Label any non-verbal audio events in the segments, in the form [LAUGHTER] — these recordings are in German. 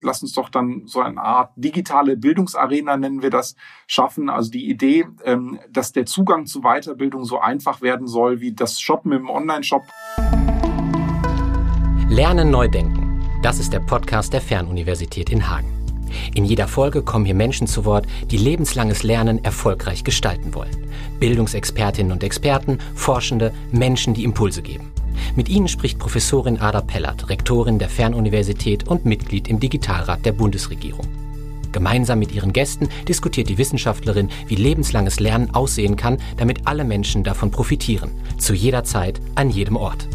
lass uns doch dann so eine Art digitale Bildungsarena, nennen wir das, schaffen. Also die Idee, ähm, dass der Zugang zu Weiterbildung so einfach werden soll wie das Shoppen im Online-Shop. Lernen neu denken. Das ist der Podcast der Fernuniversität in Hagen. In jeder Folge kommen hier Menschen zu Wort, die lebenslanges Lernen erfolgreich gestalten wollen. Bildungsexpertinnen und Experten, Forschende, Menschen, die Impulse geben. Mit Ihnen spricht Professorin Ada Pellert, Rektorin der Fernuniversität und Mitglied im Digitalrat der Bundesregierung. Gemeinsam mit ihren Gästen diskutiert die Wissenschaftlerin, wie lebenslanges Lernen aussehen kann, damit alle Menschen davon profitieren. Zu jeder Zeit, an jedem Ort.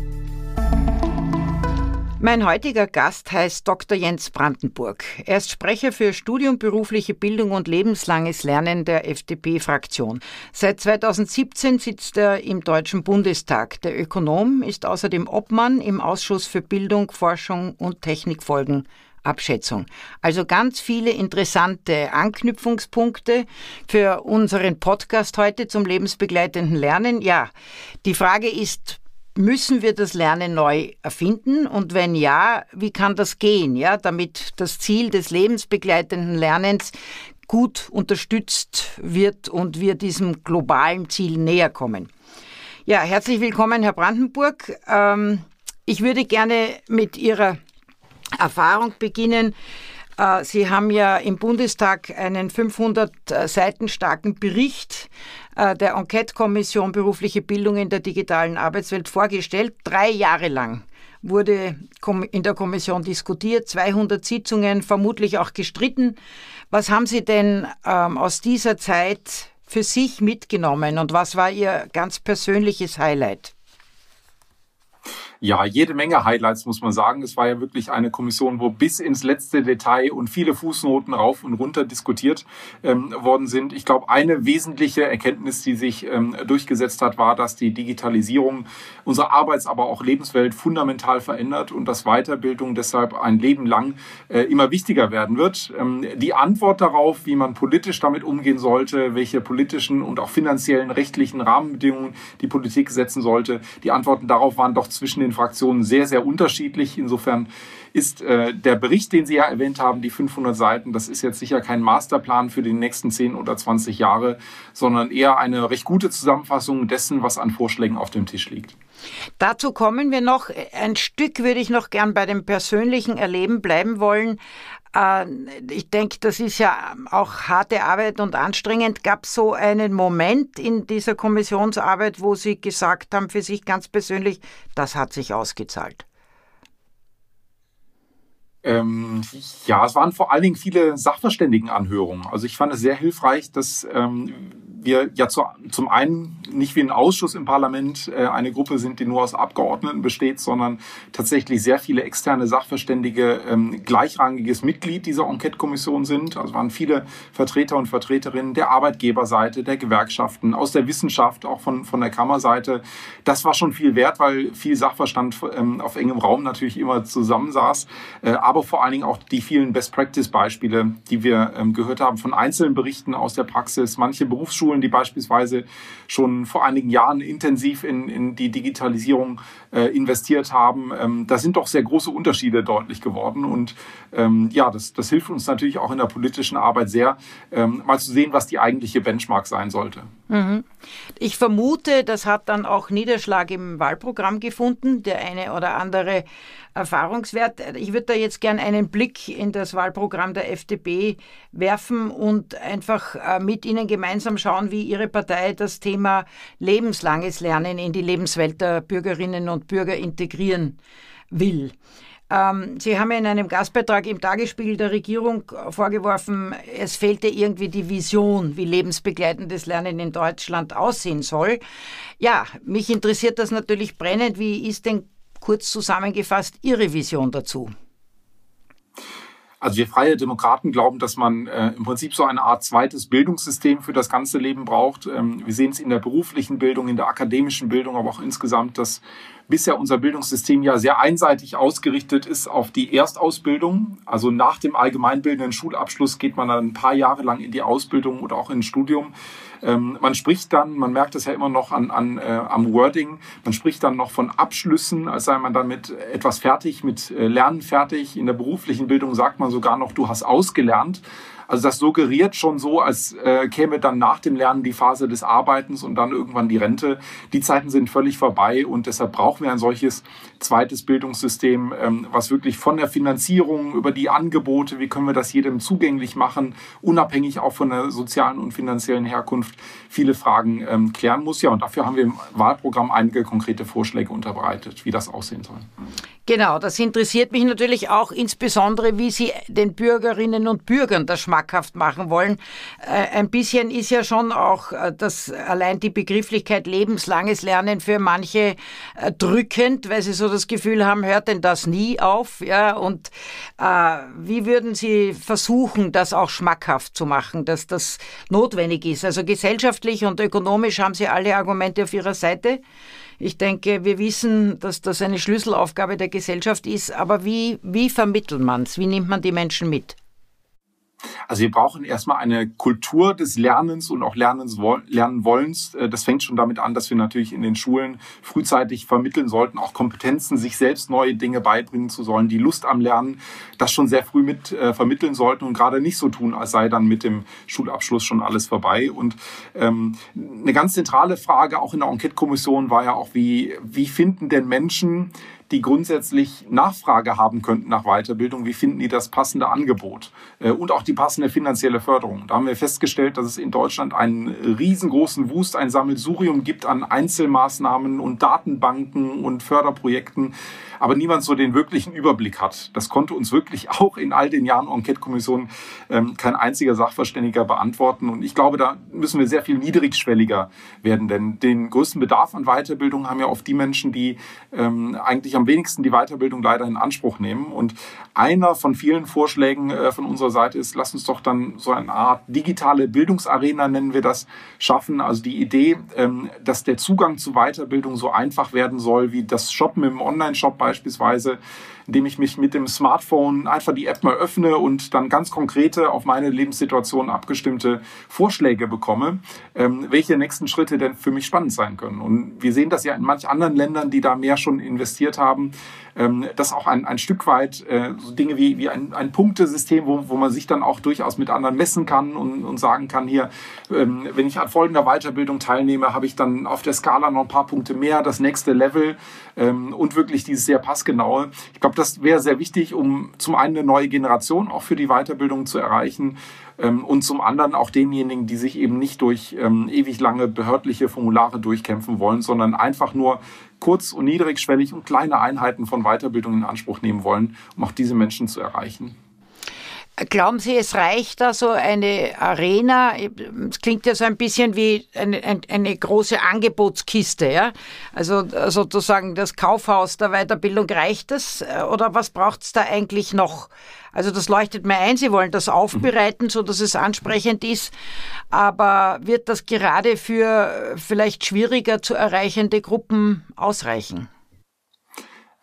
Mein heutiger Gast heißt Dr. Jens Brandenburg. Er ist Sprecher für Studium, berufliche Bildung und lebenslanges Lernen der FDP-Fraktion. Seit 2017 sitzt er im Deutschen Bundestag. Der Ökonom ist außerdem Obmann im Ausschuss für Bildung, Forschung und Technikfolgen. Abschätzung. Also ganz viele interessante Anknüpfungspunkte für unseren Podcast heute zum lebensbegleitenden Lernen. Ja, die Frage ist, Müssen wir das Lernen neu erfinden? Und wenn ja, wie kann das gehen, ja, damit das Ziel des lebensbegleitenden Lernens gut unterstützt wird und wir diesem globalen Ziel näher kommen? Ja, herzlich willkommen, Herr Brandenburg. Ähm, ich würde gerne mit Ihrer Erfahrung beginnen. Äh, Sie haben ja im Bundestag einen 500 äh, Seiten starken Bericht der Enquete-Kommission berufliche Bildung in der digitalen Arbeitswelt vorgestellt. Drei Jahre lang wurde in der Kommission diskutiert, 200 Sitzungen, vermutlich auch gestritten. Was haben Sie denn ähm, aus dieser Zeit für sich mitgenommen und was war Ihr ganz persönliches Highlight? Ja, jede Menge Highlights muss man sagen. Es war ja wirklich eine Kommission, wo bis ins letzte Detail und viele Fußnoten rauf und runter diskutiert ähm, worden sind. Ich glaube, eine wesentliche Erkenntnis, die sich ähm, durchgesetzt hat, war, dass die Digitalisierung unsere Arbeits-, aber auch Lebenswelt fundamental verändert und dass Weiterbildung deshalb ein Leben lang äh, immer wichtiger werden wird. Ähm, die Antwort darauf, wie man politisch damit umgehen sollte, welche politischen und auch finanziellen, rechtlichen Rahmenbedingungen die Politik setzen sollte, die Antworten darauf waren doch zwischen den Fraktionen sehr, sehr unterschiedlich. Insofern ist äh, der Bericht, den Sie ja erwähnt haben, die 500 Seiten, das ist jetzt sicher kein Masterplan für die nächsten 10 oder 20 Jahre, sondern eher eine recht gute Zusammenfassung dessen, was an Vorschlägen auf dem Tisch liegt. Dazu kommen wir noch. Ein Stück würde ich noch gern bei dem persönlichen Erleben bleiben wollen. Äh, ich denke, das ist ja auch harte Arbeit und anstrengend. Gab es so einen Moment in dieser Kommissionsarbeit, wo Sie gesagt haben für sich ganz persönlich, das hat sich ausgezahlt? Ähm, ja, es waren vor allen Dingen viele Sachverständigenanhörungen. Also ich fand es sehr hilfreich, dass ähm, wir ja zu, zum einen nicht wie ein Ausschuss im Parlament äh, eine Gruppe sind, die nur aus Abgeordneten besteht, sondern tatsächlich sehr viele externe Sachverständige ähm, gleichrangiges Mitglied dieser Enquete-Kommission sind. Also waren viele Vertreter und Vertreterinnen der Arbeitgeberseite, der Gewerkschaften, aus der Wissenschaft, auch von, von der Kammerseite. Das war schon viel wert, weil viel Sachverstand ähm, auf engem Raum natürlich immer zusammensaß. Äh, aber vor allen Dingen auch die vielen Best-Practice-Beispiele, die wir ähm, gehört haben von einzelnen Berichten aus der Praxis. Manche Berufsschulen Hochschulen, die beispielsweise schon vor einigen Jahren intensiv in, in die Digitalisierung äh, investiert haben. Ähm, da sind doch sehr große Unterschiede deutlich geworden. Und ähm, ja, das, das hilft uns natürlich auch in der politischen Arbeit sehr, ähm, mal zu sehen, was die eigentliche Benchmark sein sollte. Mhm. Ich vermute, das hat dann auch Niederschlag im Wahlprogramm gefunden. Der eine oder andere Erfahrungswert. Ich würde da jetzt gern einen Blick in das Wahlprogramm der FDP werfen und einfach äh, mit Ihnen gemeinsam schauen, wie Ihre Partei das Thema lebenslanges Lernen in die Lebenswelt der Bürgerinnen und Bürger integrieren will. Ähm, Sie haben in einem Gastbeitrag im Tagesspiegel der Regierung vorgeworfen, es fehlte irgendwie die Vision, wie lebensbegleitendes Lernen in Deutschland aussehen soll. Ja, mich interessiert das natürlich brennend. Wie ist denn kurz zusammengefasst Ihre Vision dazu? Also wir Freie Demokraten glauben, dass man äh, im Prinzip so eine Art zweites Bildungssystem für das ganze Leben braucht. Ähm, wir sehen es in der beruflichen Bildung, in der akademischen Bildung, aber auch insgesamt, dass bisher unser Bildungssystem ja sehr einseitig ausgerichtet ist auf die Erstausbildung. Also nach dem allgemeinbildenden Schulabschluss geht man dann ein paar Jahre lang in die Ausbildung oder auch ins Studium. Ähm, man spricht dann, man merkt es ja immer noch an, an, äh, am Wording, man spricht dann noch von Abschlüssen, als sei man dann mit etwas fertig, mit äh, Lernen fertig. In der beruflichen Bildung sagt man sogar noch, du hast ausgelernt. Also das suggeriert schon so, als äh, käme dann nach dem Lernen die Phase des Arbeitens und dann irgendwann die Rente. Die Zeiten sind völlig vorbei und deshalb brauchen wir ein solches zweites Bildungssystem, ähm, was wirklich von der Finanzierung über die Angebote, wie können wir das jedem zugänglich machen, unabhängig auch von der sozialen und finanziellen Herkunft, viele Fragen ähm, klären muss. Ja, und dafür haben wir im Wahlprogramm einige konkrete Vorschläge unterbreitet, wie das aussehen soll. Genau, das interessiert mich natürlich auch insbesondere, wie Sie den Bürgerinnen und Bürgern das schmackhaft machen wollen. Äh, ein bisschen ist ja schon auch äh, das allein die Begrifflichkeit lebenslanges Lernen für manche äh, drückend, weil sie so das Gefühl haben, hört denn das nie auf? Ja, und äh, wie würden Sie versuchen, das auch schmackhaft zu machen, dass das notwendig ist? Also gesellschaftlich und ökonomisch haben Sie alle Argumente auf Ihrer Seite. Ich denke, wir wissen, dass das eine Schlüsselaufgabe der Gesellschaft ist, aber wie, wie vermittelt man es? Wie nimmt man die Menschen mit? Also wir brauchen erstmal eine Kultur des Lernens und auch Lernens, Lernen Wollens. Äh, das fängt schon damit an, dass wir natürlich in den Schulen frühzeitig vermitteln sollten, auch Kompetenzen, sich selbst neue Dinge beibringen zu sollen, die Lust am Lernen, das schon sehr früh mit äh, vermitteln sollten und gerade nicht so tun, als sei dann mit dem Schulabschluss schon alles vorbei. Und ähm, eine ganz zentrale Frage auch in der Enquete-Kommission war ja auch, wie, wie finden denn Menschen die grundsätzlich Nachfrage haben könnten nach Weiterbildung, wie finden die das passende Angebot äh, und auch die passende finanzielle Förderung. Da haben wir festgestellt, dass es in Deutschland einen riesengroßen Wust, ein Sammelsurium gibt an Einzelmaßnahmen und Datenbanken und Förderprojekten, aber niemand so den wirklichen Überblick hat. Das konnte uns wirklich [LAUGHS] auch in all den Jahren Enquete-Kommission ähm, kein einziger Sachverständiger beantworten. Und ich glaube, da müssen wir sehr viel niedrigschwelliger werden, denn den größten Bedarf an Weiterbildung haben ja oft die Menschen, die ähm, eigentlich am wenigsten die Weiterbildung leider in Anspruch nehmen. Und einer von vielen Vorschlägen äh, von unserer Seite ist, lass uns doch dann so eine Art digitale Bildungsarena, nennen wir das, schaffen. Also die Idee, ähm, dass der Zugang zu Weiterbildung so einfach werden soll, wie das Shoppen im Online-Shop beispielsweise indem ich mich mit dem Smartphone einfach die App mal öffne und dann ganz konkrete auf meine Lebenssituation abgestimmte Vorschläge bekomme, ähm, welche nächsten Schritte denn für mich spannend sein können. Und wir sehen das ja in manch anderen Ländern, die da mehr schon investiert haben, ähm, dass auch ein, ein Stück weit äh, so Dinge wie, wie ein, ein Punktesystem, wo, wo man sich dann auch durchaus mit anderen messen kann und, und sagen kann, hier, ähm, wenn ich an folgender Weiterbildung teilnehme, habe ich dann auf der Skala noch ein paar Punkte mehr, das nächste Level und wirklich dieses sehr passgenaue. Ich glaube, das wäre sehr wichtig, um zum einen eine neue Generation auch für die Weiterbildung zu erreichen ähm, und zum anderen auch denjenigen, die sich eben nicht durch ähm, ewig lange behördliche Formulare durchkämpfen wollen, sondern einfach nur kurz- und niedrigschwellig und kleine Einheiten von Weiterbildung in Anspruch nehmen wollen, um auch diese Menschen zu erreichen. Glauben Sie, es reicht da so eine Arena? Es klingt ja so ein bisschen wie eine, eine, eine große Angebotskiste, ja? Also sozusagen das Kaufhaus der Weiterbildung reicht das? Oder was braucht es da eigentlich noch? Also das leuchtet mir ein, Sie wollen das aufbereiten, so dass es ansprechend ist. Aber wird das gerade für vielleicht schwieriger zu erreichende Gruppen ausreichen?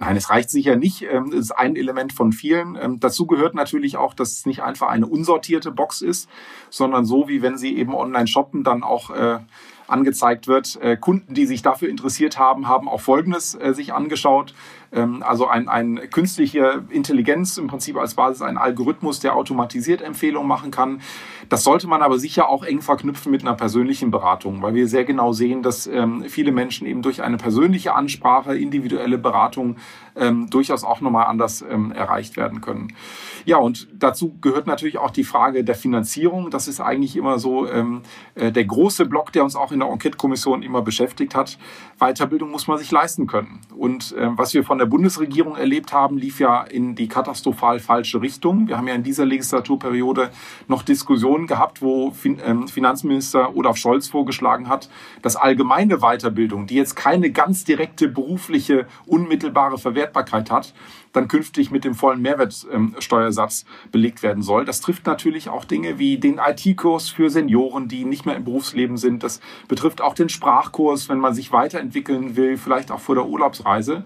Nein, es reicht sicher nicht. Es ähm, ist ein Element von vielen. Ähm, dazu gehört natürlich auch, dass es nicht einfach eine unsortierte Box ist, sondern so wie wenn Sie eben online shoppen, dann auch äh, angezeigt wird. Äh, Kunden, die sich dafür interessiert haben, haben auch Folgendes äh, sich angeschaut. Ähm, also ein, ein künstliche Intelligenz im Prinzip als Basis ein Algorithmus, der automatisiert Empfehlungen machen kann. Das sollte man aber sicher auch eng verknüpfen mit einer persönlichen Beratung, weil wir sehr genau sehen, dass ähm, viele Menschen eben durch eine persönliche Ansprache, individuelle Beratung ähm, durchaus auch nochmal anders ähm, erreicht werden können. Ja, und dazu gehört natürlich auch die Frage der Finanzierung. Das ist eigentlich immer so ähm, äh, der große Block, der uns auch in der Enquete-Kommission immer beschäftigt hat. Weiterbildung muss man sich leisten können. Und äh, was wir von der Bundesregierung erlebt haben, lief ja in die katastrophal falsche Richtung. Wir haben ja in dieser Legislaturperiode noch Diskussionen gehabt, wo ähm, Finanzminister Olaf Scholz vorgeschlagen hat, dass allgemeine Weiterbildung, die jetzt keine ganz direkte berufliche, unmittelbare Verwertbarkeit hat, dann künftig mit dem vollen Mehrwertsteuersatz belegt werden soll. Das trifft natürlich auch Dinge wie den IT-Kurs für Senioren, die nicht mehr im Berufsleben sind. Das betrifft auch den Sprachkurs, wenn man sich weiterentwickeln will, vielleicht auch vor der Urlaubsreise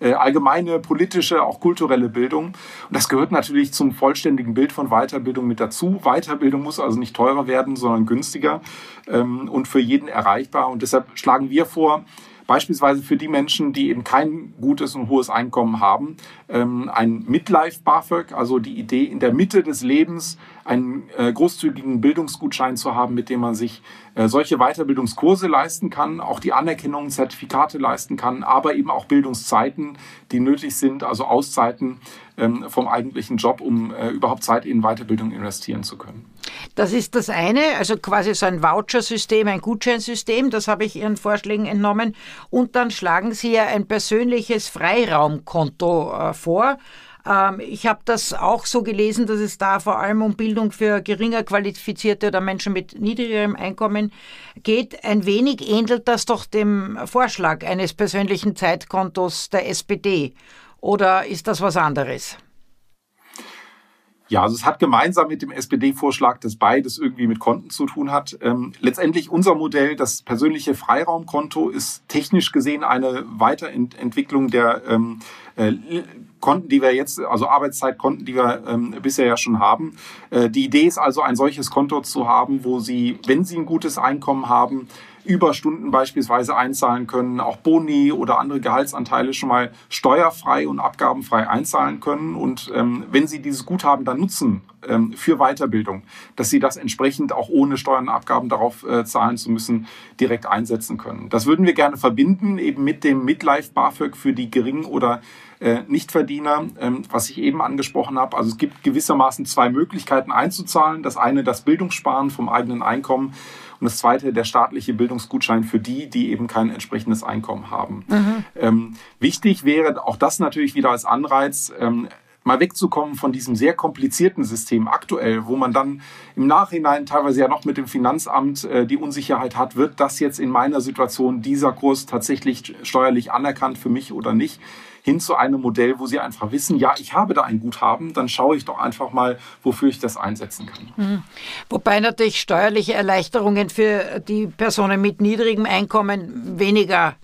äh, allgemeine politische, auch kulturelle Bildung. Und das gehört natürlich zum vollständigen Bild von Weiterbildung mit dazu. Weiterbildung muss also nicht teurer werden, sondern günstiger ähm, und für jeden erreichbar. Und deshalb schlagen wir vor, Beispielsweise für die Menschen, die eben kein gutes und hohes Einkommen haben, ähm, ein Midlife BAföG, also die Idee, in der Mitte des Lebens einen äh, großzügigen Bildungsgutschein zu haben, mit dem man sich äh, solche Weiterbildungskurse leisten kann, auch die Anerkennung, Zertifikate leisten kann, aber eben auch Bildungszeiten, die nötig sind, also Auszeiten ähm, vom eigentlichen Job, um äh, überhaupt Zeit in Weiterbildung investieren zu können. Das ist das eine, also quasi so ein Vouchersystem, ein Gutscheinsystem, das habe ich Ihren Vorschlägen entnommen. Und dann schlagen Sie ja ein persönliches Freiraumkonto äh, vor. Ähm, ich habe das auch so gelesen, dass es da vor allem um Bildung für geringer qualifizierte oder Menschen mit niedrigerem Einkommen geht. Ein wenig ähnelt das doch dem Vorschlag eines persönlichen Zeitkontos der SPD. Oder ist das was anderes? Ja, also es hat gemeinsam mit dem SPD-Vorschlag, dass beides irgendwie mit Konten zu tun hat. Ähm, letztendlich unser Modell, das persönliche Freiraumkonto, ist technisch gesehen eine Weiterentwicklung der ähm, äh, Konten, die wir jetzt, also Arbeitszeitkonten, die wir ähm, bisher ja schon haben. Äh, die Idee ist also, ein solches Konto zu haben, wo Sie, wenn Sie ein gutes Einkommen haben, Überstunden beispielsweise einzahlen können, auch Boni oder andere Gehaltsanteile schon mal steuerfrei und abgabenfrei einzahlen können. Und ähm, wenn Sie dieses Guthaben dann nutzen ähm, für Weiterbildung, dass Sie das entsprechend auch ohne Steuern und Abgaben darauf äh, zahlen zu müssen, direkt einsetzen können. Das würden wir gerne verbinden, eben mit dem Midlife BAföG für die geringen oder äh, Nichtverdiener, ähm, was ich eben angesprochen habe. Also es gibt gewissermaßen zwei Möglichkeiten einzuzahlen. Das eine das Bildungssparen vom eigenen Einkommen und das zweite, der staatliche Bildungsgutschein für die, die eben kein entsprechendes Einkommen haben. Mhm. Ähm, wichtig wäre auch das natürlich wieder als Anreiz, ähm, mal wegzukommen von diesem sehr komplizierten System aktuell, wo man dann im Nachhinein teilweise ja noch mit dem Finanzamt äh, die Unsicherheit hat, wird das jetzt in meiner Situation dieser Kurs tatsächlich steuerlich anerkannt für mich oder nicht hin zu einem Modell, wo sie einfach wissen, ja, ich habe da ein Guthaben, dann schaue ich doch einfach mal, wofür ich das einsetzen kann. Mhm. Wobei natürlich steuerliche Erleichterungen für die Personen mit niedrigem Einkommen weniger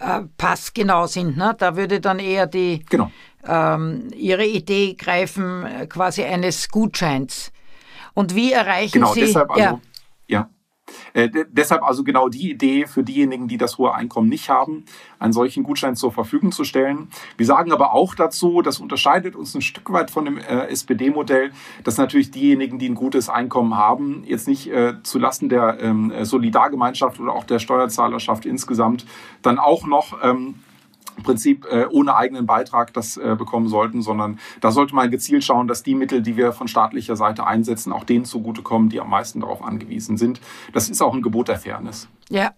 äh, passgenau sind. Ne? Da würde dann eher die genau. ähm, Ihre Idee greifen, äh, quasi eines Gutscheins. Und wie erreichen genau, Sie? Deshalb also, ja. ja. Äh, deshalb also genau die Idee für diejenigen, die das hohe Einkommen nicht haben, einen solchen Gutschein zur Verfügung zu stellen. Wir sagen aber auch dazu, das unterscheidet uns ein Stück weit von dem äh, SPD-Modell, dass natürlich diejenigen, die ein gutes Einkommen haben, jetzt nicht äh, zulasten der ähm, Solidargemeinschaft oder auch der Steuerzahlerschaft insgesamt dann auch noch ähm, im Prinzip äh, ohne eigenen Beitrag das äh, bekommen sollten, sondern da sollte man gezielt schauen, dass die Mittel, die wir von staatlicher Seite einsetzen, auch denen zugutekommen, die am meisten darauf angewiesen sind. Das ist auch ein Gebot der Fairness. Ja.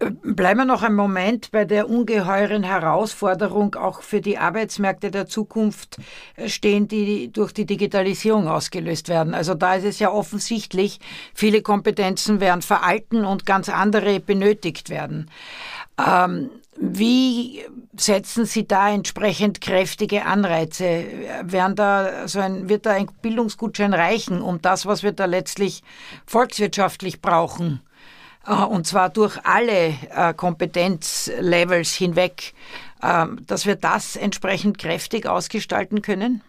Äh, bleiben wir noch einen Moment bei der ungeheuren Herausforderung auch für die Arbeitsmärkte der Zukunft äh, stehen, die durch die Digitalisierung ausgelöst werden. Also da ist es ja offensichtlich, viele Kompetenzen werden veralten und ganz andere benötigt werden. Ähm, wie setzen Sie da entsprechend kräftige Anreize? Werden da so ein, wird da ein Bildungsgutschein reichen, um das, was wir da letztlich volkswirtschaftlich brauchen, äh, und zwar durch alle äh, Kompetenzlevels hinweg, äh, dass wir das entsprechend kräftig ausgestalten können?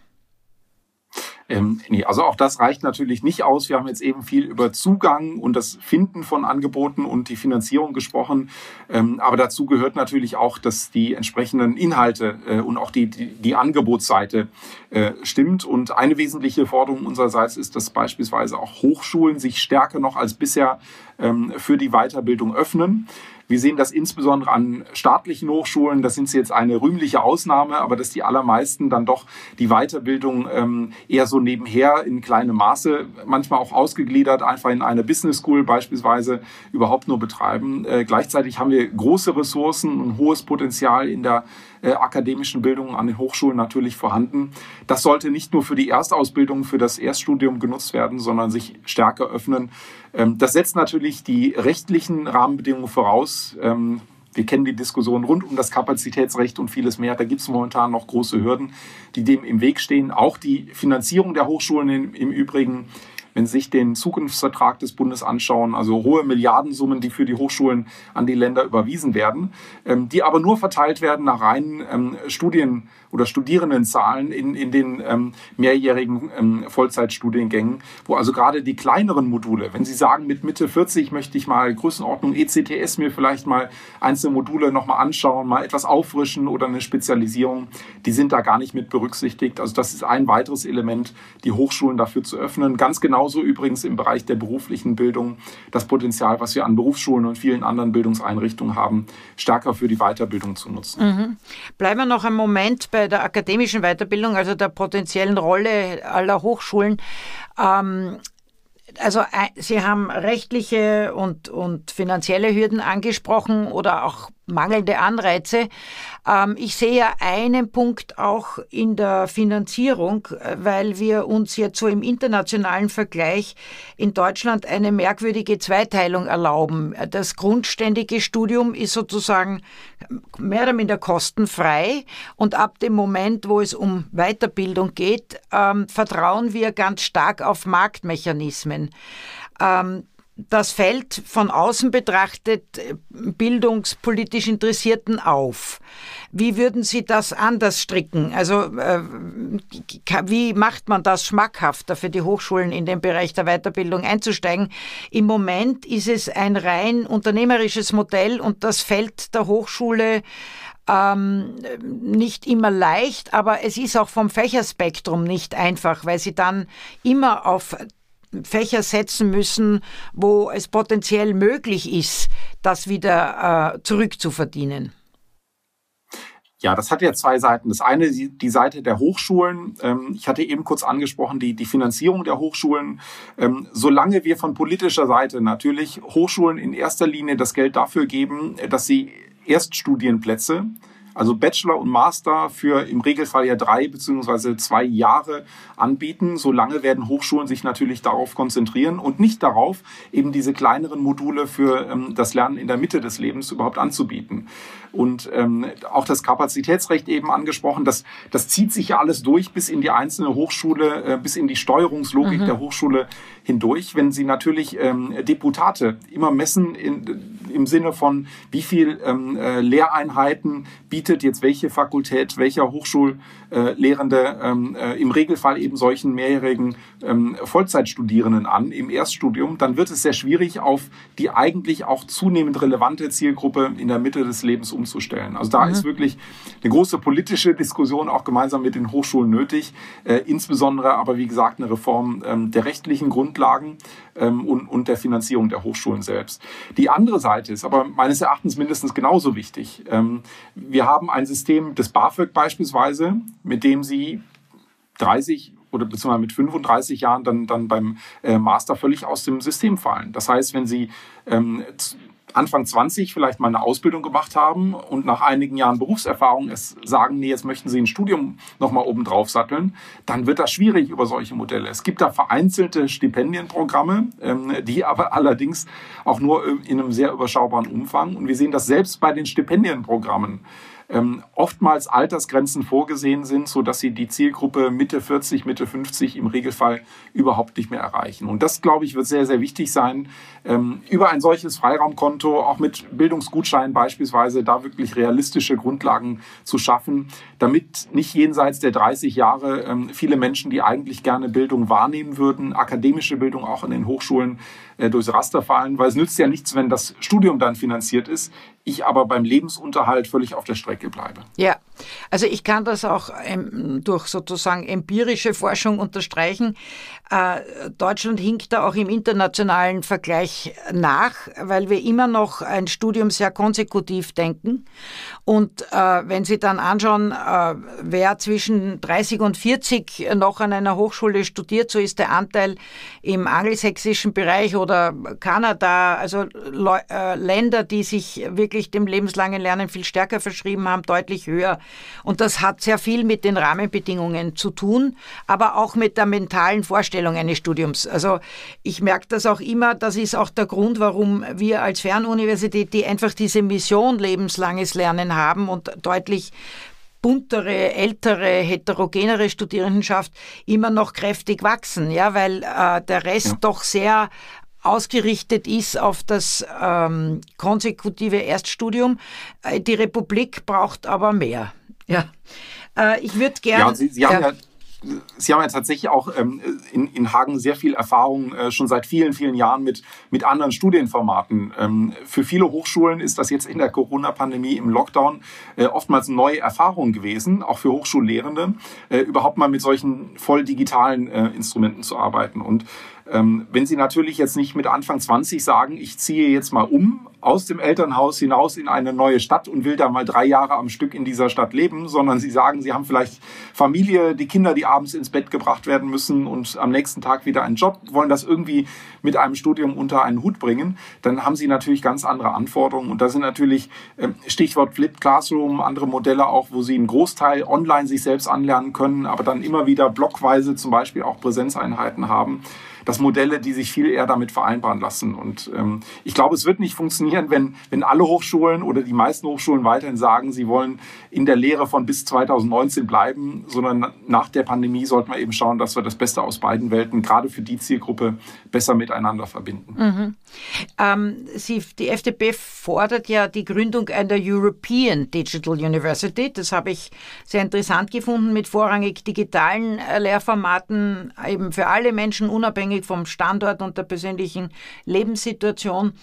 Ähm, nee, also auch das reicht natürlich nicht aus. Wir haben jetzt eben viel über Zugang und das Finden von Angeboten und die Finanzierung gesprochen. Ähm, aber dazu gehört natürlich auch, dass die entsprechenden Inhalte äh, und auch die, die, die Angebotsseite äh, stimmt. Und eine wesentliche Forderung unsererseits ist, dass beispielsweise auch Hochschulen sich stärker noch als bisher ähm, für die Weiterbildung öffnen. Wir sehen das insbesondere an staatlichen Hochschulen. Das sind jetzt eine rühmliche Ausnahme, aber dass die allermeisten dann doch die Weiterbildung ähm, eher so nebenher in kleinem Maße, manchmal auch ausgegliedert, einfach in eine Business School beispielsweise überhaupt nur betreiben. Äh, gleichzeitig haben wir große Ressourcen, ein hohes Potenzial in der akademischen Bildung an den Hochschulen natürlich vorhanden. Das sollte nicht nur für die Erstausbildung, für das Erststudium genutzt werden, sondern sich stärker öffnen. Ähm, das setzt natürlich die rechtlichen Rahmenbedingungen voraus. Ähm, wir kennen die Diskussion rund um das Kapazitätsrecht und vieles mehr. Da gibt es momentan noch große Hürden, die dem im Weg stehen. Auch die Finanzierung der Hochschulen im Übrigen wenn Sie sich den Zukunftsvertrag des Bundes anschauen, also hohe Milliardensummen, die für die Hochschulen an die Länder überwiesen werden, ähm, die aber nur verteilt werden nach reinen ähm, Studien- oder Studierendenzahlen in, in den ähm, mehrjährigen ähm, Vollzeitstudiengängen, wo also gerade die kleineren Module, wenn Sie sagen, mit Mitte 40 möchte ich mal Größenordnung ECTS mir vielleicht mal einzelne Module nochmal anschauen, mal etwas auffrischen oder eine Spezialisierung, die sind da gar nicht mit berücksichtigt. Also das ist ein weiteres Element, die Hochschulen dafür zu öffnen. Ganz genauso übrigens im Bereich der beruflichen Bildung das Potenzial, was wir an Berufsschulen und vielen anderen Bildungseinrichtungen haben, stärker für die Weiterbildung zu nutzen. Mhm. Bleiben wir noch einen Moment bei der akademischen Weiterbildung, also der potenziellen Rolle aller Hochschulen. Ähm, also Sie haben rechtliche und, und finanzielle Hürden angesprochen oder auch mangelnde Anreize. Ähm, ich sehe ja einen Punkt auch in der Finanzierung, äh, weil wir uns jetzt so im internationalen Vergleich in Deutschland eine merkwürdige Zweiteilung erlauben. Das grundständige Studium ist sozusagen mehr oder minder kostenfrei und ab dem Moment, wo es um Weiterbildung geht, ähm, vertrauen wir ganz stark auf Marktmechanismen. Ähm, das fällt von außen betrachtet äh, bildungspolitisch Interessierten auf. Wie würden Sie das anders stricken? Also äh, wie macht man das schmackhafter für die Hochschulen in den Bereich der Weiterbildung einzusteigen? Im Moment ist es ein rein unternehmerisches Modell und das fällt der Hochschule ähm, nicht immer leicht, aber es ist auch vom Fächerspektrum nicht einfach, weil sie dann immer auf Fächer setzen müssen, wo es potenziell möglich ist, das wieder äh, zurückzuverdienen? Ja, das hat ja zwei Seiten. Das eine, die Seite der Hochschulen. Ähm, ich hatte eben kurz angesprochen, die, die Finanzierung der Hochschulen. Ähm, solange wir von politischer Seite natürlich Hochschulen in erster Linie das Geld dafür geben, dass sie Erststudienplätze also Bachelor und Master für im Regelfall ja drei beziehungsweise zwei Jahre anbieten. Solange werden Hochschulen sich natürlich darauf konzentrieren und nicht darauf, eben diese kleineren Module für ähm, das Lernen in der Mitte des Lebens überhaupt anzubieten. Und ähm, auch das Kapazitätsrecht eben angesprochen, das, das zieht sich ja alles durch bis in die einzelne Hochschule, äh, bis in die Steuerungslogik mhm. der Hochschule hindurch. Wenn Sie natürlich ähm, Deputate immer messen in, im Sinne von, wie viel ähm, äh, Lehreinheiten bietet jetzt welche Fakultät, welcher Hochschullehrende ähm, äh, im Regelfall eben solchen mehrjährigen ähm, Vollzeitstudierenden an im Erststudium, dann wird es sehr schwierig, auf die eigentlich auch zunehmend relevante Zielgruppe in der Mitte des Lebens umzustellen. Also da mhm. ist wirklich eine große politische Diskussion auch gemeinsam mit den Hochschulen nötig, äh, insbesondere aber wie gesagt eine Reform ähm, der rechtlichen Grundlagen ähm, und, und der Finanzierung der Hochschulen selbst. Die andere Seite ist aber meines Erachtens mindestens genauso wichtig. Ähm, wir haben ein System des BAföG beispielsweise, mit dem Sie 30 oder beziehungsweise mit 35 Jahren dann, dann beim äh, Master völlig aus dem System fallen. Das heißt, wenn Sie ähm, Anfang 20 vielleicht mal eine Ausbildung gemacht haben und nach einigen Jahren Berufserfahrung es sagen, nee, jetzt möchten Sie ein Studium nochmal oben drauf satteln, dann wird das schwierig über solche Modelle. Es gibt da vereinzelte Stipendienprogramme, ähm, die aber allerdings auch nur in einem sehr überschaubaren Umfang. Und wir sehen das selbst bei den Stipendienprogrammen ähm, oftmals Altersgrenzen vorgesehen sind, so dass sie die Zielgruppe Mitte 40, Mitte 50 im Regelfall überhaupt nicht mehr erreichen. Und das, glaube ich, wird sehr, sehr wichtig sein, ähm, über ein solches Freiraumkonto, auch mit Bildungsgutscheinen beispielsweise, da wirklich realistische Grundlagen zu schaffen, damit nicht jenseits der 30 Jahre ähm, viele Menschen, die eigentlich gerne Bildung wahrnehmen würden, akademische Bildung auch in den Hochschulen, äh, durchs Raster fallen, weil es nützt ja nichts, wenn das Studium dann finanziert ist, ich aber beim Lebensunterhalt völlig auf der Strecke bleibe. Ja, also ich kann das auch ähm, durch sozusagen empirische Forschung unterstreichen. Äh, Deutschland hinkt da auch im internationalen Vergleich nach, weil wir immer noch ein Studium sehr konsekutiv denken. Und äh, wenn Sie dann anschauen, äh, wer zwischen 30 und 40 noch an einer Hochschule studiert, so ist der Anteil im angelsächsischen Bereich oder Kanada, also Länder, die sich wirklich dem lebenslangen Lernen viel stärker verschrieben haben, deutlich höher. Und das hat sehr viel mit den Rahmenbedingungen zu tun, aber auch mit der mentalen Vorstellung eines Studiums. Also ich merke das auch immer, das ist auch der Grund, warum wir als Fernuniversität, die einfach diese Mission lebenslanges Lernen haben und deutlich buntere, ältere, heterogenere Studierendenschaft immer noch kräftig wachsen, ja, weil äh, der Rest ja. doch sehr ausgerichtet ist auf das ähm, konsekutive Erststudium. Äh, die Republik braucht aber mehr. Ja. Äh, ich würde gerne. Ja, Sie, Sie haben ja, ja Sie haben ja tatsächlich auch ähm, in, in Hagen sehr viel Erfahrung äh, schon seit vielen, vielen Jahren mit, mit anderen Studienformaten. Ähm, für viele Hochschulen ist das jetzt in der Corona-Pandemie im Lockdown äh, oftmals eine neue Erfahrung gewesen, auch für Hochschullehrende, äh, überhaupt mal mit solchen voll digitalen äh, Instrumenten zu arbeiten. Und ähm, wenn Sie natürlich jetzt nicht mit Anfang 20 sagen, ich ziehe jetzt mal um aus dem Elternhaus hinaus in eine neue Stadt und will da mal drei Jahre am Stück in dieser Stadt leben, sondern Sie sagen, Sie haben vielleicht Familie, die Kinder, die abends ins Bett gebracht werden müssen und am nächsten Tag wieder einen Job, wollen das irgendwie mit einem Studium unter einen Hut bringen, dann haben Sie natürlich ganz andere Anforderungen. Und da sind natürlich ähm, Stichwort Flipped Classroom, andere Modelle auch, wo Sie einen Großteil online sich selbst anlernen können, aber dann immer wieder blockweise zum Beispiel auch Präsenzeinheiten haben das Modelle, die sich viel eher damit vereinbaren lassen. Und ähm, ich glaube, es wird nicht funktionieren, wenn, wenn alle Hochschulen oder die meisten Hochschulen weiterhin sagen, sie wollen in der Lehre von bis 2019 bleiben, sondern nach der Pandemie sollten wir eben schauen, dass wir das Beste aus beiden Welten, gerade für die Zielgruppe, besser miteinander verbinden. Mhm. Ähm, sie, die FDP fordert ja die Gründung einer European Digital University. Das habe ich sehr interessant gefunden mit vorrangig digitalen äh, Lehrformaten, eben für alle Menschen unabhängig unabhängig vom Standort und der persönlichen Lebenssituation.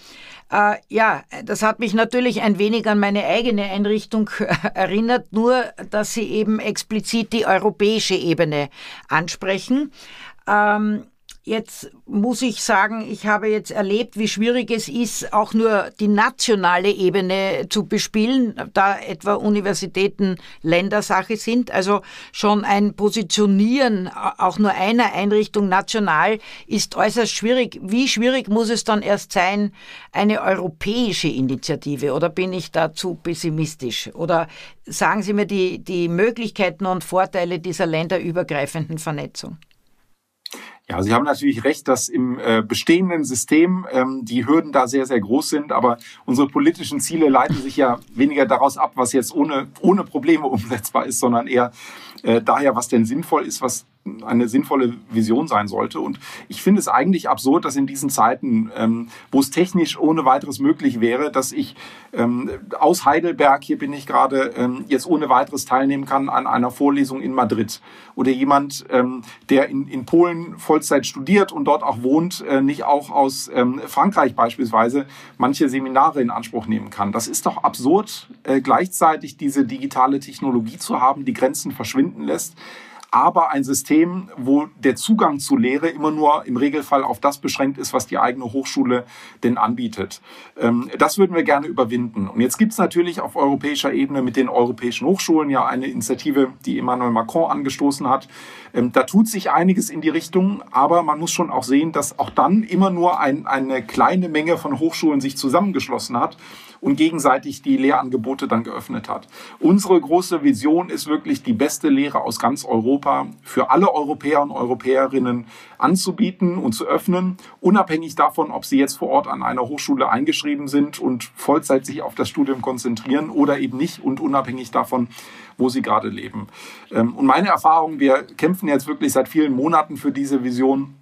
Äh, ja, das hat mich natürlich ein wenig an meine eigene Einrichtung erinnert, nur dass sie eben explizit die europäische Ebene ansprechen. Ähm, Jetzt muss ich sagen, ich habe jetzt erlebt, wie schwierig es ist, auch nur die nationale Ebene zu bespielen, da etwa Universitäten Ländersache sind. Also schon ein Positionieren auch nur einer Einrichtung national ist äußerst schwierig. Wie schwierig muss es dann erst sein, eine europäische Initiative? Oder bin ich da zu pessimistisch? Oder sagen Sie mir die, die Möglichkeiten und Vorteile dieser länderübergreifenden Vernetzung? Ja, Sie haben natürlich recht, dass im äh, bestehenden System ähm, die Hürden da sehr, sehr groß sind. Aber unsere politischen Ziele leiten sich ja weniger daraus ab, was jetzt ohne, ohne Probleme [LAUGHS] umsetzbar ist, sondern eher äh, daher, was denn sinnvoll ist, was eine sinnvolle Vision sein sollte. Und ich finde es eigentlich absurd, dass in diesen Zeiten, ähm, wo es technisch ohne weiteres möglich wäre, dass ich ähm, aus Heidelberg, hier bin ich gerade, ähm, jetzt ohne weiteres teilnehmen kann an einer Vorlesung in Madrid. Oder jemand, ähm, der in, in Polen Vollzeit studiert und dort auch wohnt, äh, nicht auch aus ähm, Frankreich beispielsweise manche Seminare in Anspruch nehmen kann. Das ist doch absurd, äh, gleichzeitig diese digitale Technologie zu haben, die Grenzen verschwinden lässt aber ein System, wo der Zugang zu Lehre immer nur im Regelfall auf das beschränkt ist, was die eigene Hochschule denn anbietet. Ähm, das würden wir gerne überwinden. Und jetzt gibt es natürlich auf europäischer Ebene mit den europäischen Hochschulen ja eine Initiative, die Emmanuel Macron angestoßen hat. Ähm, da tut sich einiges in die Richtung, aber man muss schon auch sehen, dass auch dann immer nur ein, eine kleine Menge von Hochschulen sich zusammengeschlossen hat und gegenseitig die Lehrangebote dann geöffnet hat. Unsere große Vision ist wirklich die beste Lehre aus ganz Europa für alle Europäer und Europäerinnen anzubieten und zu öffnen, unabhängig davon, ob sie jetzt vor Ort an einer Hochschule eingeschrieben sind und Vollzeit sich auf das Studium konzentrieren oder eben nicht und unabhängig davon, wo sie gerade leben. Ähm, und meine Erfahrung, wir kämpfen jetzt wirklich seit vielen Monaten für diese Vision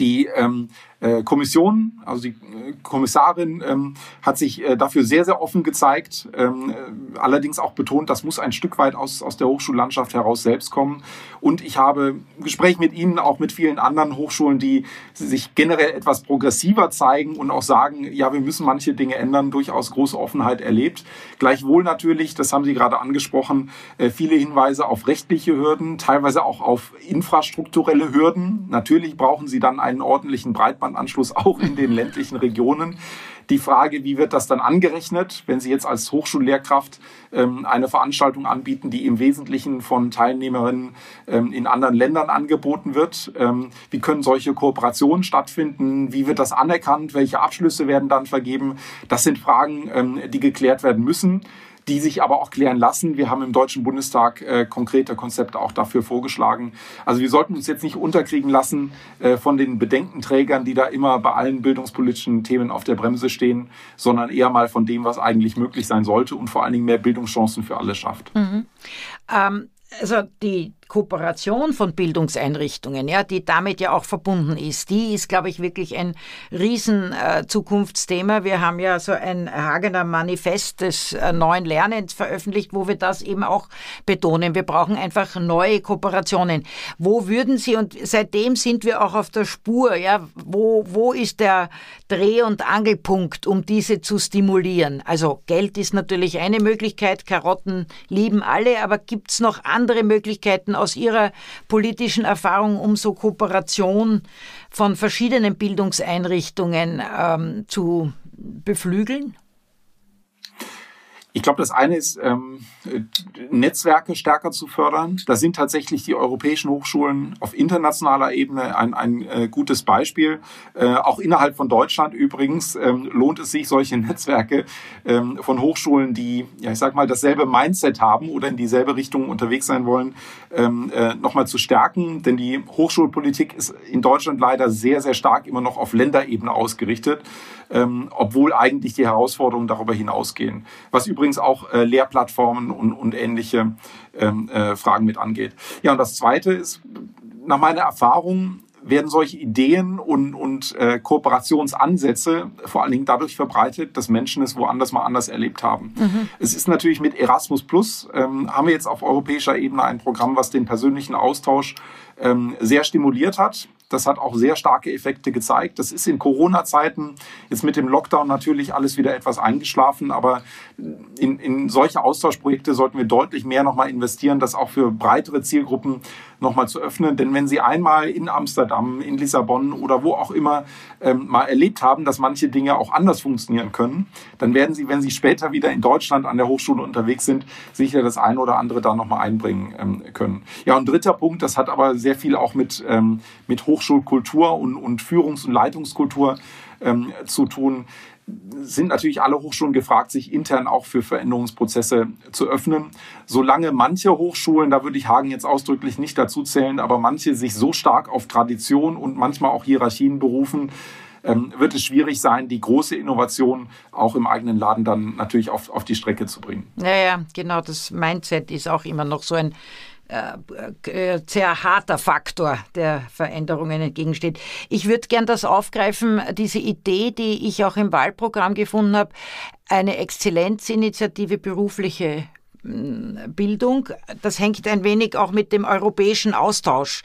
die ähm, äh, Kommission, also die äh, Kommissarin ähm, hat sich äh, dafür sehr, sehr offen gezeigt, ähm, äh, allerdings auch betont, das muss ein Stück weit aus, aus der Hochschullandschaft heraus selbst kommen. Und ich habe Gespräch mit Ihnen, auch mit vielen anderen Hochschulen, die sich generell etwas progressiver zeigen und auch sagen, ja, wir müssen manche Dinge ändern, durchaus große Offenheit erlebt. Gleichwohl natürlich, das haben Sie gerade angesprochen, äh, viele Hinweise auf rechtliche Hürden, teilweise auch auf infrastrukturelle Hürden. Natürlich brauchen Sie dann einen ordentlichen Breitbandanschluss auch in den ländlichen Regionen. Die Frage, wie wird das dann angerechnet, wenn Sie jetzt als Hochschullehrkraft ähm, eine Veranstaltung anbieten, die im Wesentlichen von Teilnehmerinnen ähm, in anderen Ländern angeboten wird? Ähm, wie können solche Kooperationen stattfinden? Wie wird das anerkannt? Welche Abschlüsse werden dann vergeben? Das sind Fragen, ähm, die geklärt werden müssen die sich aber auch klären lassen. Wir haben im Deutschen Bundestag äh, konkrete Konzepte auch dafür vorgeschlagen. Also wir sollten uns jetzt nicht unterkriegen lassen äh, von den Bedenkenträgern, die da immer bei allen bildungspolitischen Themen auf der Bremse stehen, sondern eher mal von dem, was eigentlich möglich sein sollte und vor allen Dingen mehr Bildungschancen für alle schafft. Mhm. Ähm, also die Kooperation von Bildungseinrichtungen, ja, die damit ja auch verbunden ist, die ist, glaube ich, wirklich ein riesen äh. Wir haben ja so ein Hagener Manifest des äh, neuen Lernens veröffentlicht, wo wir das eben auch betonen. Wir brauchen einfach neue Kooperationen. Wo würden Sie, und seitdem sind wir auch auf der Spur, ja, wo, wo ist der Dreh- und Angelpunkt, um diese zu stimulieren? Also Geld ist natürlich eine Möglichkeit, Karotten lieben alle, aber gibt es noch andere Möglichkeiten, aus Ihrer politischen Erfahrung, um so Kooperation von verschiedenen Bildungseinrichtungen ähm, zu beflügeln? Ich glaube, das eine ist, ähm, Netzwerke stärker zu fördern. Da sind tatsächlich die europäischen Hochschulen auf internationaler Ebene ein, ein äh, gutes Beispiel. Äh, auch innerhalb von Deutschland übrigens ähm, lohnt es sich, solche [LAUGHS] Netzwerke ähm, von Hochschulen, die, ja, ich sag mal, dasselbe Mindset haben oder in dieselbe Richtung unterwegs sein wollen, ähm, äh, nochmal zu stärken. Denn die Hochschulpolitik ist in Deutschland leider sehr, sehr stark immer noch auf Länderebene ausgerichtet ähm, obwohl eigentlich die Herausforderungen darüber hinausgehen. Was übrigens auch äh, Lehrplattformen und, und ähnliche ähm, äh, Fragen mit angeht. Ja, und das Zweite ist, nach meiner Erfahrung werden solche Ideen und, und äh, Kooperationsansätze vor allen Dingen dadurch verbreitet, dass Menschen es woanders mal anders erlebt haben. Mhm. Es ist natürlich mit Erasmus Plus, ähm, haben wir jetzt auf europäischer Ebene ein Programm, was den persönlichen Austausch ähm, sehr stimuliert hat. Das hat auch sehr starke Effekte gezeigt. Das ist in Corona-Zeiten jetzt mit dem Lockdown natürlich alles wieder etwas eingeschlafen, aber in, in solche Austauschprojekte sollten wir deutlich mehr nochmal investieren, das auch für breitere Zielgruppen nochmal zu öffnen. Denn wenn Sie einmal in Amsterdam, in Lissabon oder wo auch immer ähm, mal erlebt haben, dass manche Dinge auch anders funktionieren können, dann werden Sie, wenn Sie später wieder in Deutschland an der Hochschule unterwegs sind, sicher das eine oder andere da nochmal einbringen ähm, können. Ja, und dritter Punkt, das hat aber sehr viel auch mit, ähm, mit Hochschulkultur und, und Führungs- und Leitungskultur ähm, zu tun sind natürlich alle Hochschulen gefragt, sich intern auch für Veränderungsprozesse zu öffnen. Solange manche Hochschulen, da würde ich Hagen jetzt ausdrücklich nicht dazu zählen, aber manche sich so stark auf Tradition und manchmal auch Hierarchien berufen, ähm, wird es schwierig sein, die große Innovation auch im eigenen Laden dann natürlich auf, auf die Strecke zu bringen. Ja, ja, genau. Das Mindset ist auch immer noch so ein sehr harter Faktor, der Veränderungen entgegensteht. Ich würde gern das aufgreifen, diese Idee, die ich auch im Wahlprogramm gefunden habe, eine Exzellenzinitiative berufliche hm, Bildung. Das hängt ein wenig auch mit dem europäischen Austausch,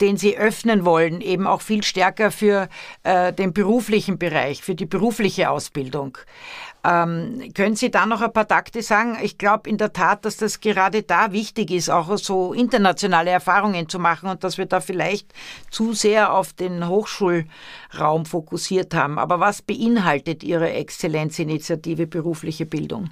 den Sie öffnen wollen, eben auch viel stärker für äh, den beruflichen Bereich, für die berufliche Ausbildung. Ähm, können Sie da noch ein paar Takte sagen? Ich glaube in der Tat, dass das gerade da wichtig ist, auch so internationale Erfahrungen zu machen und dass wir da vielleicht zu sehr auf den Hochschulraum fokussiert haben. Aber was beinhaltet Ihre Exzellenzinitiative berufliche Bildung?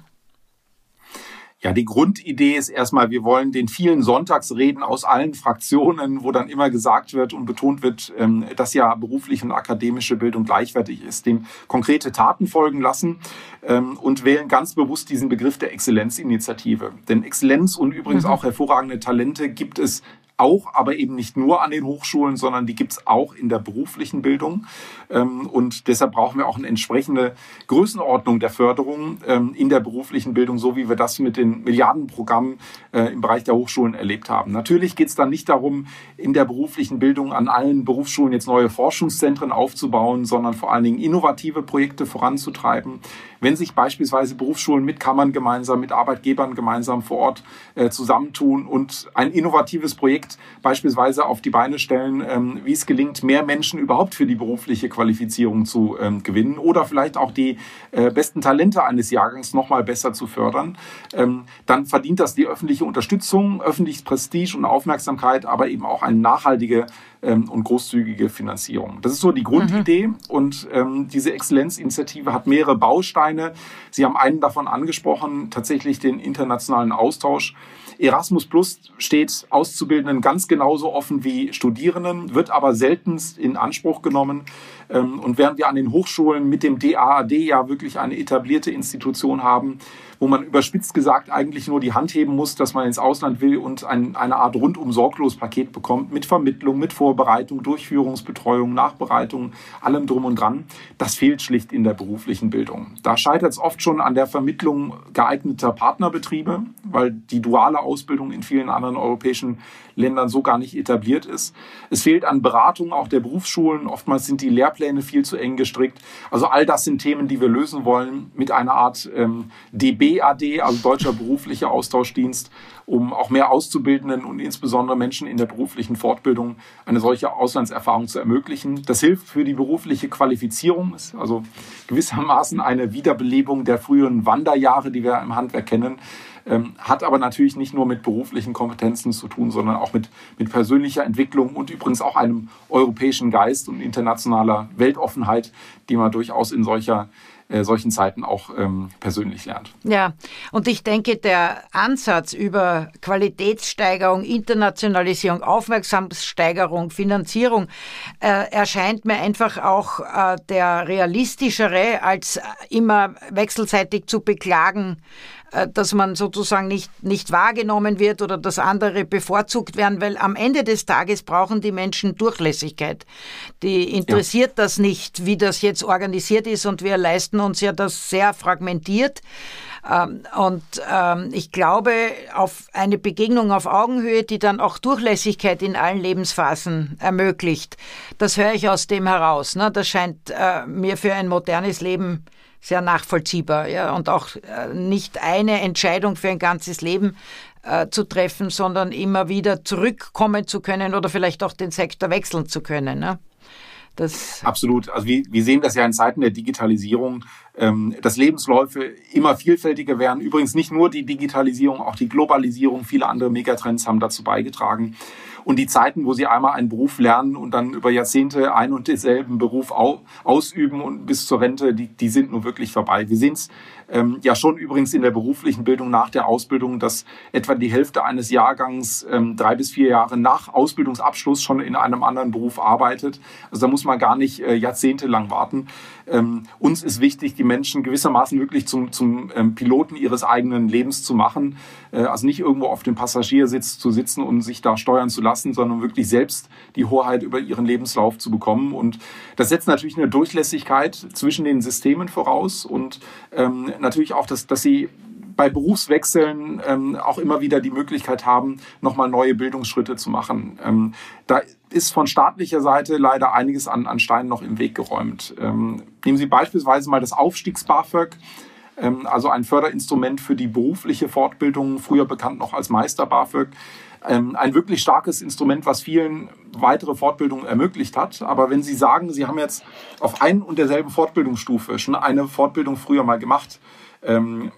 Ja, die Grundidee ist erstmal, wir wollen den vielen Sonntagsreden aus allen Fraktionen, wo dann immer gesagt wird und betont wird, ähm, dass ja berufliche und akademische Bildung gleichwertig ist, dem konkrete Taten folgen lassen ähm, und wählen ganz bewusst diesen Begriff der Exzellenzinitiative. Denn Exzellenz und übrigens mhm. auch hervorragende Talente gibt es auch, aber eben nicht nur an den Hochschulen, sondern die gibt es auch in der beruflichen Bildung. Ähm, und deshalb brauchen wir auch eine entsprechende Größenordnung der Förderung ähm, in der beruflichen Bildung, so wie wir das mit den Milliardenprogrammen äh, im Bereich der Hochschulen erlebt haben. Natürlich geht es dann nicht darum, in der beruflichen Bildung an allen Berufsschulen jetzt neue Forschungszentren aufzubauen, sondern vor allen Dingen innovative Projekte voranzutreiben. Wenn sich beispielsweise Berufsschulen mit Kammern gemeinsam, mit Arbeitgebern gemeinsam vor Ort äh, zusammentun und ein innovatives Projekt beispielsweise auf die Beine stellen, ähm, wie es gelingt, mehr Menschen überhaupt für die berufliche Qualifizierung zu ähm, gewinnen oder vielleicht auch die äh, besten Talente eines Jahrgangs noch mal besser zu fördern, ähm, dann verdient das die öffentliche Unterstützung, öffentliches Prestige und Aufmerksamkeit, aber eben auch eine nachhaltige ähm, und großzügige Finanzierung. Das ist so die Grundidee mhm. und ähm, diese Exzellenzinitiative hat mehrere Bausteine. Sie haben einen davon angesprochen, tatsächlich den internationalen Austausch. Erasmus Plus steht Auszubildenden ganz genauso offen wie Studierenden, wird aber seltenst in Anspruch genommen. Ähm, und während wir an den Hochschulen mit dem DAAD ja wirklich eine etablierte Institution haben, wo man überspitzt gesagt eigentlich nur die Hand heben muss, dass man ins Ausland will und ein, eine Art rundum sorglos Paket bekommt mit Vermittlung, mit Vorbereitung, Durchführungsbetreuung, Nachbereitung, allem drum und dran. Das fehlt schlicht in der beruflichen Bildung. Da scheitert es oft schon an der Vermittlung geeigneter Partnerbetriebe, weil die duale Ausbildung in vielen anderen europäischen Ländern so gar nicht etabliert ist. Es fehlt an Beratung auch der Berufsschulen. Oftmals sind die Lehrpläne viel zu eng gestrickt. Also all das sind Themen, die wir lösen wollen mit einer Art ähm, DBAD, also Deutscher Beruflicher Austauschdienst, um auch mehr Auszubildenden und insbesondere Menschen in der beruflichen Fortbildung eine solche Auslandserfahrung zu ermöglichen. Das hilft für die berufliche Qualifizierung, ist also gewissermaßen eine Wiederbelebung der früheren Wanderjahre, die wir im Handwerk kennen ähm, hat aber natürlich nicht nur mit beruflichen Kompetenzen zu tun, sondern auch mit, mit persönlicher Entwicklung und übrigens auch einem europäischen Geist und internationaler Weltoffenheit, die man durchaus in solcher äh, solchen Zeiten auch ähm, persönlich lernt. Ja, und ich denke, der Ansatz über Qualitätssteigerung, Internationalisierung, Aufmerksamkeitssteigerung, Finanzierung äh, erscheint mir einfach auch äh, der realistischere, als immer wechselseitig zu beklagen, dass man sozusagen nicht, nicht wahrgenommen wird oder dass andere bevorzugt werden, weil am Ende des Tages brauchen die Menschen Durchlässigkeit. Die interessiert ja. das nicht, wie das jetzt organisiert ist und wir leisten uns ja das sehr fragmentiert. Ähm, und ähm, ich glaube, auf eine Begegnung auf Augenhöhe, die dann auch Durchlässigkeit in allen Lebensphasen ermöglicht, das höre ich aus dem heraus. Ne? Das scheint äh, mir für ein modernes Leben sehr nachvollziehbar ja, und auch äh, nicht eine Entscheidung für ein ganzes Leben äh, zu treffen, sondern immer wieder zurückkommen zu können oder vielleicht auch den Sektor wechseln zu können. Ne? Das Absolut. Also wir, wir sehen das ja in Zeiten der Digitalisierung, ähm, dass Lebensläufe immer vielfältiger werden. Übrigens nicht nur die Digitalisierung, auch die Globalisierung, viele andere Megatrends haben dazu beigetragen. Und die Zeiten, wo sie einmal einen Beruf lernen und dann über Jahrzehnte ein und denselben Beruf ausüben und bis zur Rente, die, die sind nun wirklich vorbei. Wir sehen es ähm, ja schon übrigens in der beruflichen Bildung nach der Ausbildung, dass etwa die Hälfte eines Jahrgangs ähm, drei bis vier Jahre nach Ausbildungsabschluss schon in einem anderen Beruf arbeitet. Also da muss man gar nicht äh, jahrzehntelang warten. Ähm, uns ist wichtig, die Menschen gewissermaßen wirklich zum, zum ähm, Piloten ihres eigenen Lebens zu machen. Äh, also nicht irgendwo auf dem Passagiersitz zu sitzen und sich da steuern zu lassen, sondern wirklich selbst die Hoheit über ihren Lebenslauf zu bekommen. Und das setzt natürlich eine Durchlässigkeit zwischen den Systemen voraus und ähm, natürlich auch, dass, dass sie bei Berufswechseln ähm, auch immer wieder die Möglichkeit haben, nochmal neue Bildungsschritte zu machen. Ähm, da ist von staatlicher Seite leider einiges an, an Steinen noch im Weg geräumt. Ähm, nehmen Sie beispielsweise mal das Aufstiegs-BAföG, ähm, also ein Förderinstrument für die berufliche Fortbildung, früher bekannt noch als Meister-BAföG. Ähm, ein wirklich starkes Instrument, was vielen weitere Fortbildungen ermöglicht hat. Aber wenn Sie sagen, Sie haben jetzt auf ein und derselben Fortbildungsstufe schon eine Fortbildung früher mal gemacht, ähm,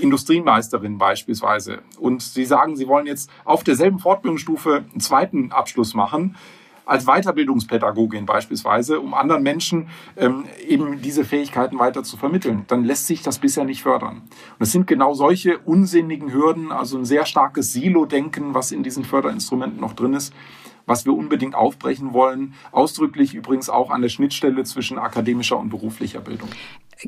Industriemeisterin beispielsweise. Und Sie sagen, Sie wollen jetzt auf derselben Fortbildungsstufe einen zweiten Abschluss machen, als Weiterbildungspädagogin beispielsweise, um anderen Menschen ähm, eben diese Fähigkeiten weiter zu vermitteln, dann lässt sich das bisher nicht fördern. Und es sind genau solche unsinnigen Hürden, also ein sehr starkes Silo-Denken, was in diesen Förderinstrumenten noch drin ist, was wir unbedingt aufbrechen wollen. Ausdrücklich übrigens auch an der Schnittstelle zwischen akademischer und beruflicher Bildung.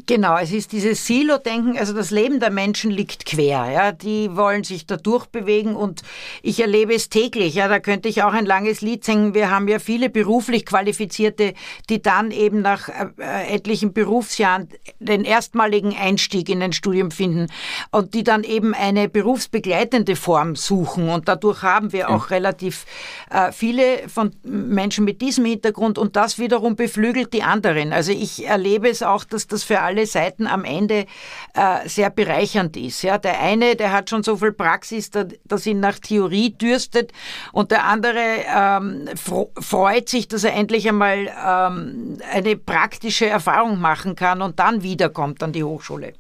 Genau, es ist dieses Silo-Denken, also das Leben der Menschen liegt quer, ja, die wollen sich da durchbewegen und ich erlebe es täglich, ja, da könnte ich auch ein langes Lied singen. Wir haben ja viele beruflich Qualifizierte, die dann eben nach äh, etlichen Berufsjahren den erstmaligen Einstieg in ein Studium finden und die dann eben eine berufsbegleitende Form suchen und dadurch haben wir auch relativ äh, viele von Menschen mit diesem Hintergrund und das wiederum beflügelt die anderen. Also ich erlebe es auch, dass das für alle Seiten am Ende äh, sehr bereichernd ist. Ja, der eine, der hat schon so viel Praxis, dass ihn nach Theorie dürstet, und der andere ähm, freut sich, dass er endlich einmal ähm, eine praktische Erfahrung machen kann und dann wiederkommt an die Hochschule.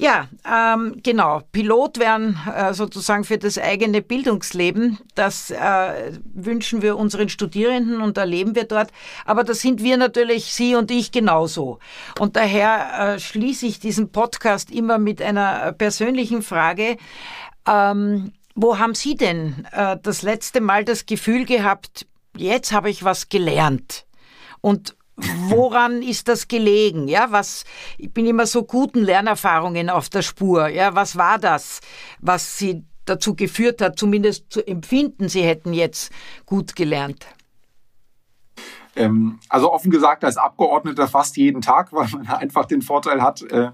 Ja, ähm, genau. Pilot werden äh, sozusagen für das eigene Bildungsleben. Das äh, wünschen wir unseren Studierenden und erleben wir dort. Aber da sind wir natürlich, Sie und ich genauso. Und daher äh, schließe ich diesen Podcast immer mit einer persönlichen Frage. Ähm, wo haben Sie denn äh, das letzte Mal das Gefühl gehabt, jetzt habe ich was gelernt? Und woran ist das gelegen? Ja, was, ich bin immer so guten Lernerfahrungen auf der Spur. Ja, was war das, was Sie dazu geführt hat, zumindest zu empfinden, Sie hätten jetzt gut gelernt? Ähm, also offen gesagt, als Abgeordneter fast jeden Tag, weil man einfach den Vorteil hat, äh,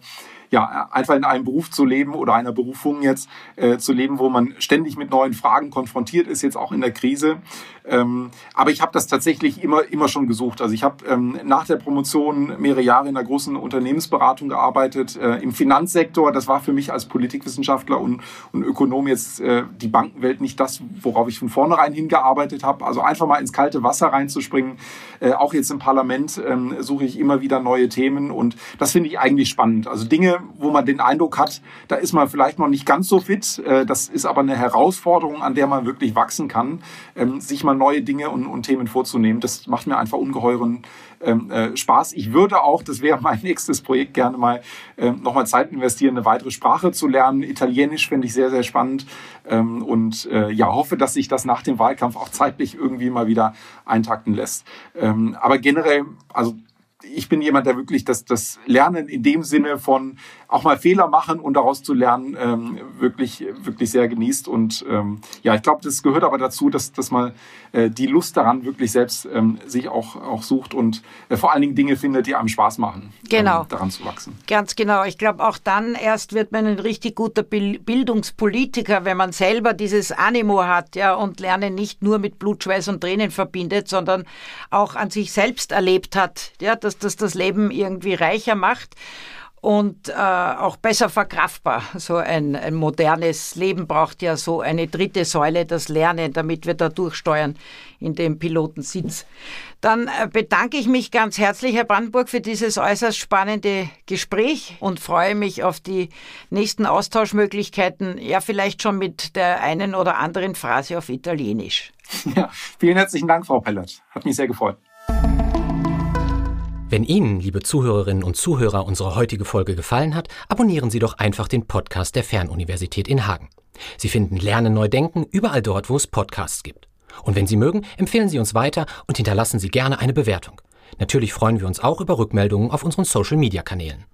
ja, einfach in einem Beruf zu leben oder einer Berufung jetzt äh, zu leben, wo man ständig mit neuen Fragen konfrontiert ist, jetzt auch in der Krise. Ähm, aber ich habe das tatsächlich immer, immer schon gesucht. Also ich habe ähm, nach der Promotion mehrere Jahre in einer großen Unternehmensberatung gearbeitet, äh, im Finanzsektor. Das war für mich als Politikwissenschaftler und, und Ökonom jetzt äh, die Bankenwelt nicht das, worauf ich von vornherein hingearbeitet habe. Also einfach mal ins kalte Wasser reinzuspringen. Äh, auch jetzt im Parlament ähm, suche ich immer wieder neue Themen und das finde ich eigentlich spannend. Also Dinge, wo man den Eindruck hat, da ist man vielleicht noch nicht ganz so fit. Äh, das ist aber eine Herausforderung, an der man wirklich wachsen kann, ähm, sich mal neue Dinge und, und Themen vorzunehmen. Das macht mir einfach ungeheuren ähm, äh, Spaß. Ich würde auch, das wäre [LAUGHS] mein nächstes Projekt, gerne mal ähm, nochmal Zeit investieren, eine weitere Sprache zu lernen. Italienisch finde ich sehr, sehr spannend und äh, ja, hoffe, dass sich das nach dem Wahlkampf auch zeitlich irgendwie mal wieder eintakten lässt. Aber generell, also ich bin jemand, der wirklich das, das Lernen in dem Sinne von auch mal Fehler machen und daraus zu lernen, ähm, wirklich, wirklich sehr genießt. Und ähm, ja, ich glaube, das gehört aber dazu, dass, dass man äh, die Lust daran wirklich selbst ähm, sich auch, auch sucht und äh, vor allen Dingen Dinge findet, die einem Spaß machen, genau. Ähm, daran zu wachsen. Ganz genau. Ich glaube, auch dann erst wird man ein richtig guter Bildungspolitiker, wenn man selber dieses Animo hat ja, und Lernen nicht nur mit Blut, Schweiß und Tränen verbindet, sondern auch an sich selbst erlebt hat, ja, dass das das Leben irgendwie reicher macht und äh, auch besser verkraftbar. So ein, ein modernes Leben braucht ja so eine dritte Säule, das Lernen, damit wir da durchsteuern in dem Pilotensitz. Dann äh, bedanke ich mich ganz herzlich, Herr Brandenburg, für dieses äußerst spannende Gespräch und freue mich auf die nächsten Austauschmöglichkeiten, ja vielleicht schon mit der einen oder anderen Phrase auf Italienisch. Ja, vielen herzlichen Dank, Frau Pellert. Hat mich sehr gefreut. Wenn Ihnen, liebe Zuhörerinnen und Zuhörer, unsere heutige Folge gefallen hat, abonnieren Sie doch einfach den Podcast der Fernuniversität in Hagen. Sie finden Lernen neu denken überall dort, wo es Podcasts gibt. Und wenn Sie mögen, empfehlen Sie uns weiter und hinterlassen Sie gerne eine Bewertung. Natürlich freuen wir uns auch über Rückmeldungen auf unseren Social-Media-Kanälen.